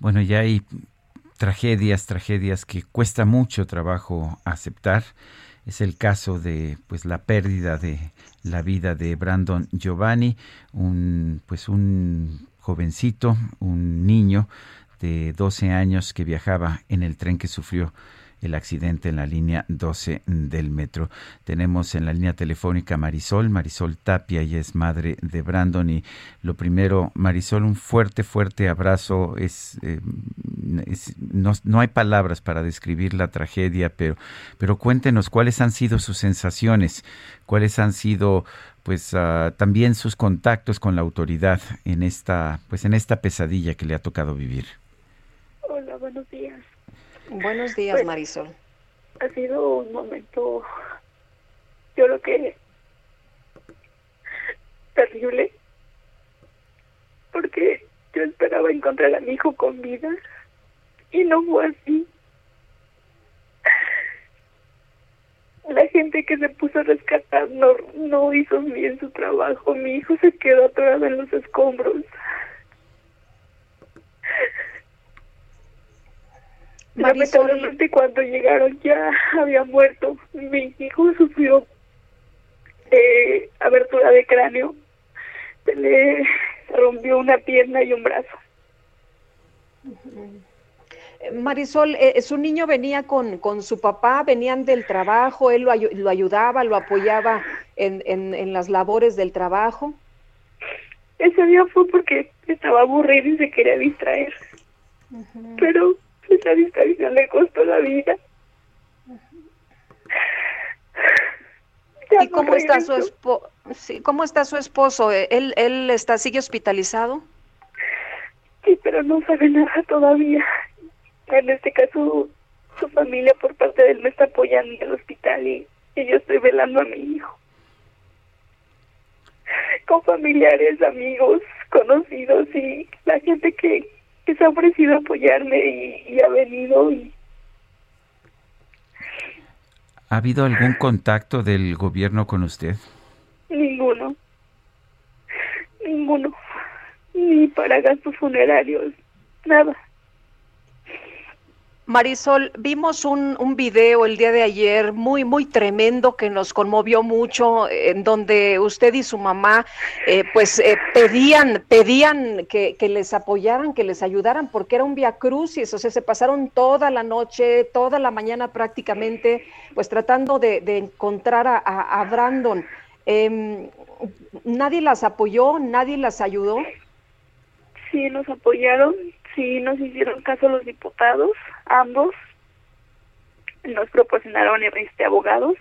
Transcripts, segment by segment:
Bueno, ya hay tragedias, tragedias que cuesta mucho trabajo aceptar. Es el caso de pues la pérdida de la vida de Brandon Giovanni, un pues un jovencito, un niño de 12 años que viajaba en el tren que sufrió el accidente en la línea 12 del metro. Tenemos en la línea telefónica Marisol, Marisol Tapia, ella es madre de Brandon y lo primero, Marisol, un fuerte, fuerte abrazo. Eh, es no, no, hay palabras para describir la tragedia, pero, pero cuéntenos cuáles han sido sus sensaciones, cuáles han sido pues uh, también sus contactos con la autoridad en esta pues en esta pesadilla que le ha tocado vivir. Hola, buenos días. Buenos días, Pues, Marisol. Ha sido un momento, yo creo que terrible, porque yo esperaba encontrar a mi hijo con vida y no fue así. La gente que se puso a rescatar no, no hizo bien su trabajo. Mi hijo se quedó atorado en los escombros. Marisol, Lamentablemente cuando llegaron ya había muerto. Mi hijo sufrió eh, abertura de cráneo. Se le rompió una pierna y un brazo. Marisol, eh, su niño venía con, con su papá, venían del trabajo, él lo, lo ayudaba, lo apoyaba en, en, en las labores del trabajo. Ese día fue porque estaba aburrido y se quería distraer. Pero esa distracción le costó la vida. Ya ¿Y no cómo está su esposo? Sí, ¿Cómo está su esposo? Eh, ¿Él, él está, sigue hospitalizado? Sí, pero no sabe nada todavía. En este caso, su familia por parte de él me está apoyando en el hospital y, y yo estoy velando a mi hijo. Con familiares, amigos, conocidos y la gente que, que se ha ofrecido a apoyarme y, y ha venido y ¿Ha habido algún contacto del gobierno con usted? ninguno. Ninguno. Ni para gastos funerarios. Nada. Marisol, vimos un, un video el día de ayer muy, muy tremendo que nos conmovió mucho, en donde usted y su mamá eh, pues eh, pedían, pedían que, que les apoyaran, que les ayudaran, porque era un via crucis, o sea, se pasaron toda la noche, toda la mañana prácticamente, pues tratando de, de encontrar a, Brandon. Em, ¿Nadie las apoyó? ¿Nadie las ayudó? Sí, nos apoyaron, sí nos hicieron caso los diputados, ambos. Nos proporcionaron este abogados.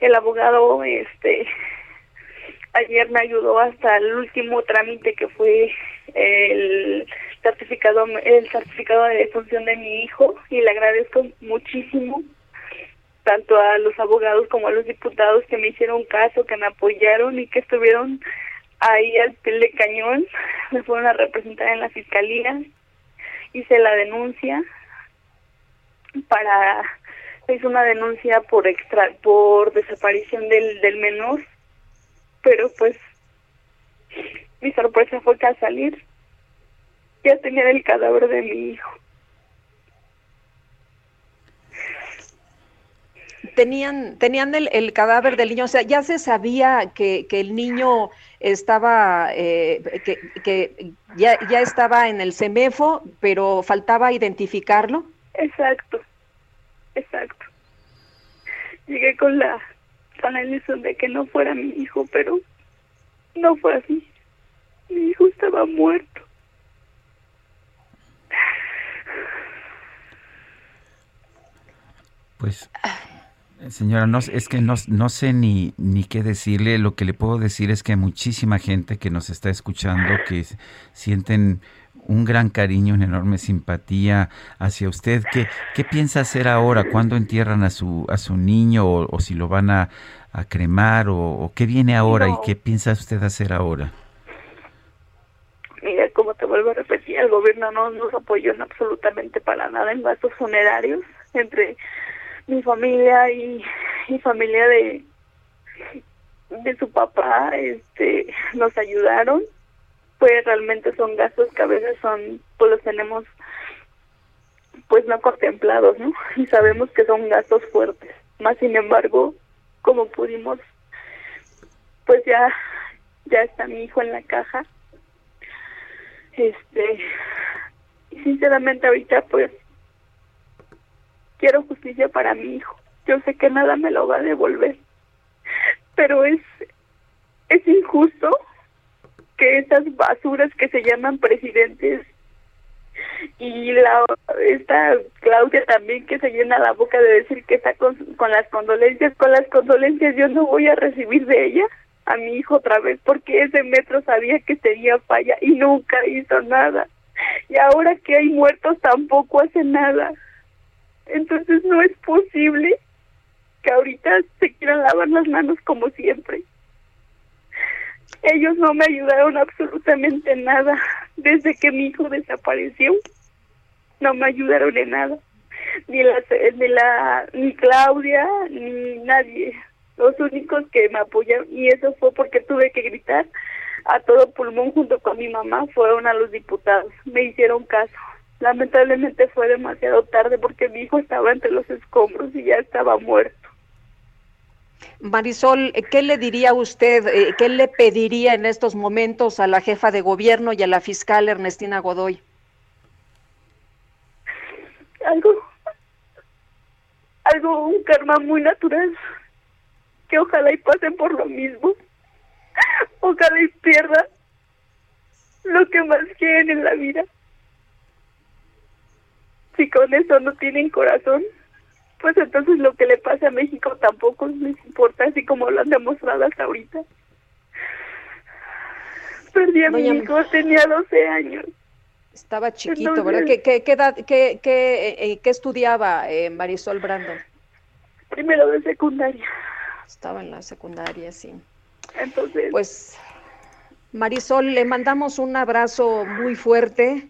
El abogado este ayer me ayudó hasta el último trámite que fue el certificado el certificado de defunción de mi hijo y le agradezco muchísimo tanto a los abogados como a los diputados que me hicieron caso, que me apoyaron y que estuvieron ahí al pie de cañón. Me fueron a representar en la fiscalía, hice la denuncia para hice una denuncia por extra por desaparición del del menor, pero pues mi sorpresa fue que al salir ya tenía el cadáver de mi hijo. Tenían, tenían el, el cadáver del niño, o sea, ya se sabía que, que el niño estaba, eh, que, que ya, ya estaba en el CEMEFO, pero faltaba identificarlo. Exacto, exacto. Llegué con la con la ilusión de que no fuera mi hijo, pero no fue así. Mi hijo estaba muerto. Pues Señora, no, es que no, no sé ni, ni qué decirle. Lo que le puedo decir es que hay muchísima gente que nos está escuchando que sienten un gran cariño, una enorme simpatía hacia usted. ¿Qué, qué piensa hacer ahora? ¿Cuándo entierran a su, a su niño o, si lo van a, cremar o, qué viene ahora y qué piensa usted hacer ahora? Mira, como te vuelvo a repetir, el gobierno no nos apoyó en absolutamente para nada en gastos funerarios entre mi familia y, mi familia de de su papá este nos ayudaron. Pues realmente son gastos que a veces son pues los tenemos pues no contemplados no y sabemos que son gastos fuertes. Más sin embargo como pudimos pues ya ya está mi hijo en la caja. Este y sinceramente ahorita pues quiero justicia para mi hijo. Yo sé que nada me lo va a devolver, pero es es injusto que esas basuras que se llaman presidentes y la esta Claudia también que se llena la boca de decir que está con, con las condolencias, con las condolencias yo no voy a recibir de ella a mi hijo otra vez porque ese metro sabía que sería falla y nunca hizo nada. Y ahora que hay muertos tampoco hace nada. Entonces no es posible que ahorita se quieran lavar las manos como siempre. Ellos no me ayudaron absolutamente nada desde que mi hijo desapareció. No me ayudaron en nada. Ni la, ni la ni Claudia ni nadie. Los únicos que me apoyaron y eso fue porque tuve que gritar a todo pulmón junto con mi mamá fueron a los diputados. Me hicieron caso lamentablemente fue demasiado tarde porque mi hijo estaba entre los escombros y ya estaba muerto. Marisol, ¿qué le diría usted, eh, qué le pediría en estos momentos a la jefa de gobierno y a la fiscal Ernestina Godoy? Algo, algo, un karma muy natural, que ojalá y pasen por lo mismo, ojalá y pierdan lo que más quieren en la vida si con eso no tienen corazón, pues entonces lo que le pasa a México tampoco les importa, así como lo han demostrado hasta ahorita. Perdí a mi hijo, tenía 12 años. Estaba chiquito, ¿verdad? ¿Qué, qué, edad, qué, qué, eh, qué estudiaba eh, Marisol Brandon? Primero de secundaria. Estaba en la secundaria, sí. Entonces. Pues, Marisol, le mandamos un abrazo muy fuerte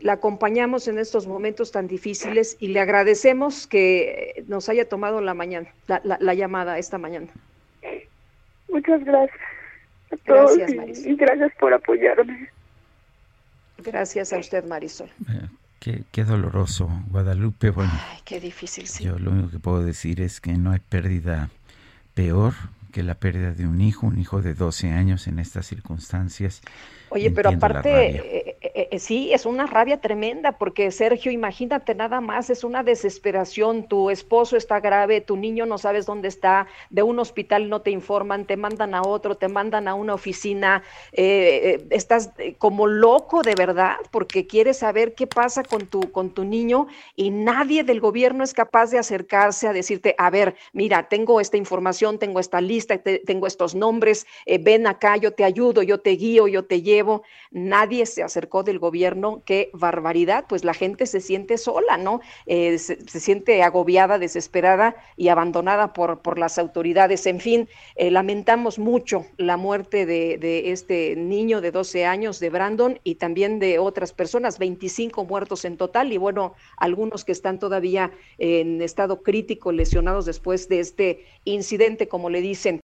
la acompañamos en estos momentos tan difíciles y le agradecemos que nos haya tomado la mañana, la, llamada esta mañana. Muchas gracias a todos gracias, y, gracias por apoyarme. Gracias a usted, Marisol. Eh, qué, doloroso, Guadalupe. Bueno, qué difícil, sí. Yo lo único que puedo decir es que no hay pérdida peor que la pérdida de un hijo, un hijo de 12 años en estas circunstancias. Oye, pero aparte, eh, eh, sí, es una rabia tremenda, porque Sergio, imagínate nada más, es una desesperación, tu esposo está grave, tu niño no sabes dónde está, de un hospital no te informan, te mandan a otro, te mandan a una oficina, eh, estás como loco de verdad, porque quieres saber qué pasa con tu, con tu niño y nadie del gobierno es capaz de acercarse a decirte, a ver, mira, tengo esta información, tengo esta lista, tengo estos nombres, ven acá, yo te ayudo, yo te guío, yo te llevo. Nadie se acercó del gobierno, qué barbaridad, pues la gente se siente sola, ¿no? Eh, se, siente agobiada, desesperada y abandonada por, por las autoridades. En fin, eh, lamentamos mucho la muerte de, de, este niño de 12 años, de Brandon, y también de otras personas, 25 muertos en total, y bueno, algunos que están todavía en estado crítico, lesionados después de este incidente, como le dicen.